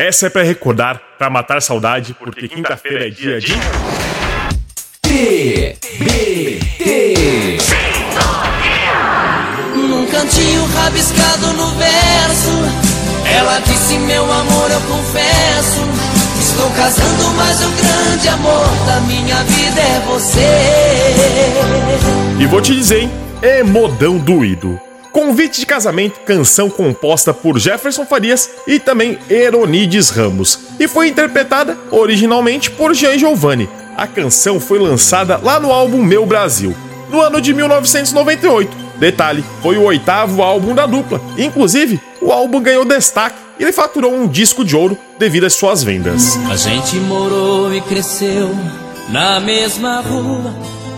Essa é para recordar, para matar saudade, porque quinta-feira é dia de. TBT Num cantinho rabiscado no verso, ela disse: Meu amor, eu confesso. Estou casando, mas o grande amor da minha vida é você. E vou te dizer, hein? É modão doído. Convite de Casamento, canção composta por Jefferson Farias e também Eronides Ramos, e foi interpretada originalmente por Jean Giovanni. A canção foi lançada lá no álbum Meu Brasil, no ano de 1998. Detalhe, foi o oitavo álbum da dupla. Inclusive, o álbum ganhou destaque e ele faturou um disco de ouro devido às suas vendas. A gente morou e cresceu na mesma rua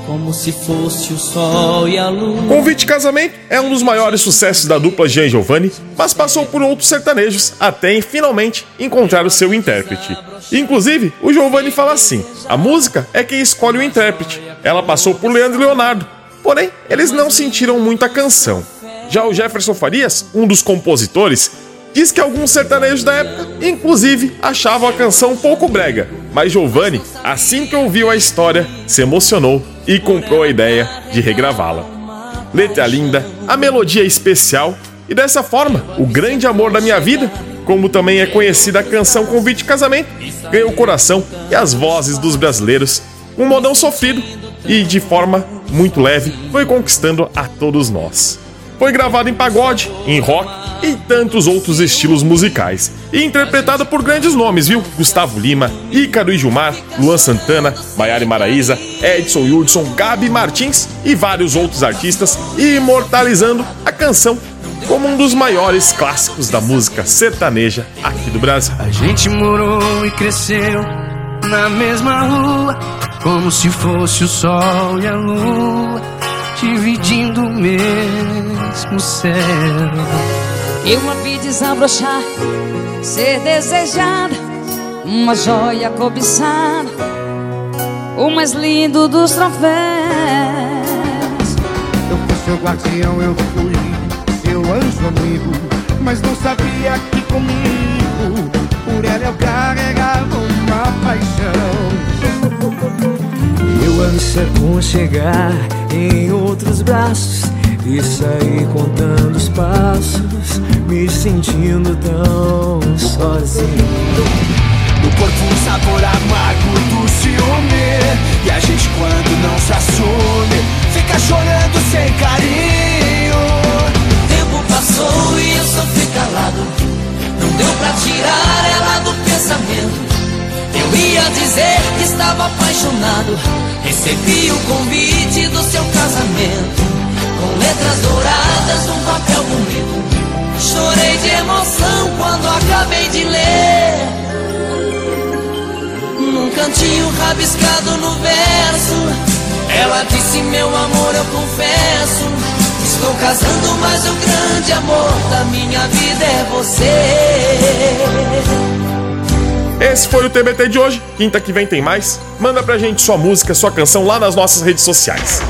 como se fosse o sol e a lua. Convite Casamento é um dos maiores sucessos da dupla Jean Giovanni, mas passou por outros sertanejos até finalmente encontrar o seu intérprete. Inclusive, o Giovanni fala assim: a música é quem escolhe o intérprete. Ela passou por Leandro e Leonardo, porém eles não sentiram muito a canção. Já o Jefferson Farias, um dos compositores, Diz que alguns sertanejos da época, inclusive, achavam a canção um pouco brega, mas Giovanni, assim que ouviu a história, se emocionou e comprou a ideia de regravá-la. Letra linda, a melodia especial e dessa forma, o grande amor da minha vida, como também é conhecida a canção Convite de Casamento, ganhou o coração e as vozes dos brasileiros, um modão sofrido e de forma muito leve foi conquistando a todos nós. Foi gravado em pagode, em rock e tantos outros estilos musicais. E interpretado por grandes nomes, viu? Gustavo Lima, Ícaro e Gilmar, Luan Santana, Maiara Maraíza, Edson Hudson, Gabi Martins e vários outros artistas, imortalizando a canção como um dos maiores clássicos da música sertaneja aqui do Brasil. A gente morou e cresceu na mesma rua, como se fosse o sol e a lua dividindo o mesmo céu. Eu a vi desabrochar, ser desejada, uma joia cobiçada, o mais lindo dos troféus. Eu fui seu guardião, eu fui seu anjo amigo, mas não sabia que comigo, por ela eu carregava uma paixão. Eu ânsia chegar em outros braços e sair contando os passos, sentindo tão sozinho. No corpo um sabor amargo do ciúme. E a gente quando não se assume Fica chorando sem carinho. O tempo passou e eu sofri calado. Não deu pra tirar ela do pensamento. Eu ia dizer que estava apaixonado. Recebi o convite do seu casamento. Com letras douradas cantinho rabiscado no verso Ela disse meu amor eu confesso Estou casando mas o grande amor da minha vida é você esse foi o TBT de hoje. Quinta que vem tem mais. Manda pra gente sua música, sua canção lá nas nossas redes sociais.